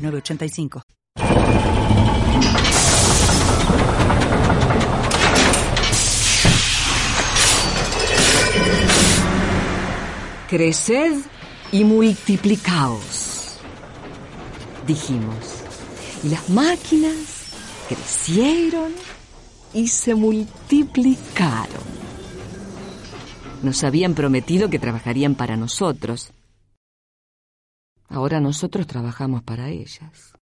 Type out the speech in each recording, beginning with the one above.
906985. Creced y multiplicaos, dijimos. Y las máquinas crecieron y se multiplicaron. Nos habían prometido que trabajarían para nosotros. Ahora nosotros trabajamos para ellas.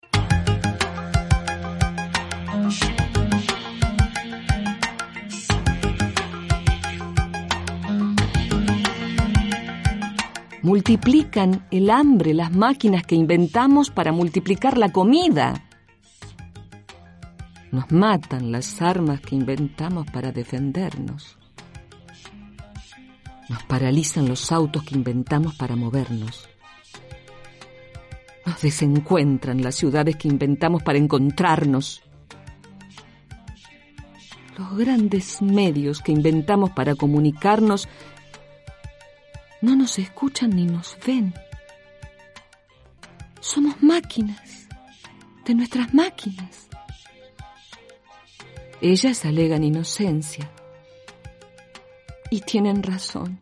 Multiplican el hambre las máquinas que inventamos para multiplicar la comida. Nos matan las armas que inventamos para defendernos. Nos paralizan los autos que inventamos para movernos. Nos desencuentran las ciudades que inventamos para encontrarnos. Los grandes medios que inventamos para comunicarnos no nos escuchan ni nos ven. Somos máquinas de nuestras máquinas. Ellas alegan inocencia y tienen razón.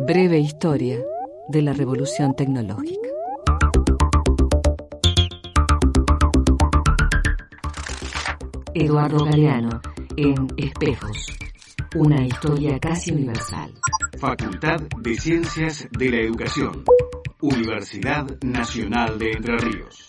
Breve historia de la revolución tecnológica. Eduardo Galeano en Espejos, una historia casi universal. Facultad de Ciencias de la Educación, Universidad Nacional de Entre Ríos.